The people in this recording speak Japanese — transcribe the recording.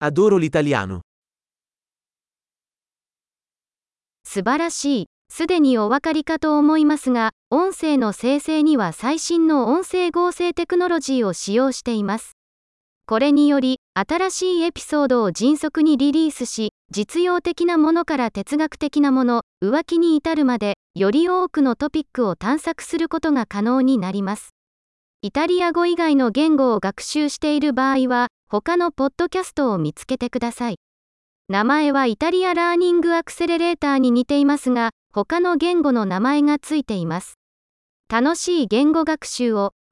Adoro l'italiano. 素晴らしい。すでにお分かりかと思いますが、音声の生成には最新の音声合成テクノロジーを使用しています。これにより、新しいエピソードを迅速にリリースし、実用的なものから哲学的なもの、浮気に至るまで、より多くのトピックを探索することが可能になります。イタリア語以外の言語を学習している場合は、他のポッドキャストを見つけてください。名前はイタリアラーニングアクセレレーターに似ていますが、他の言語の名前がついています。楽しい言語学習を。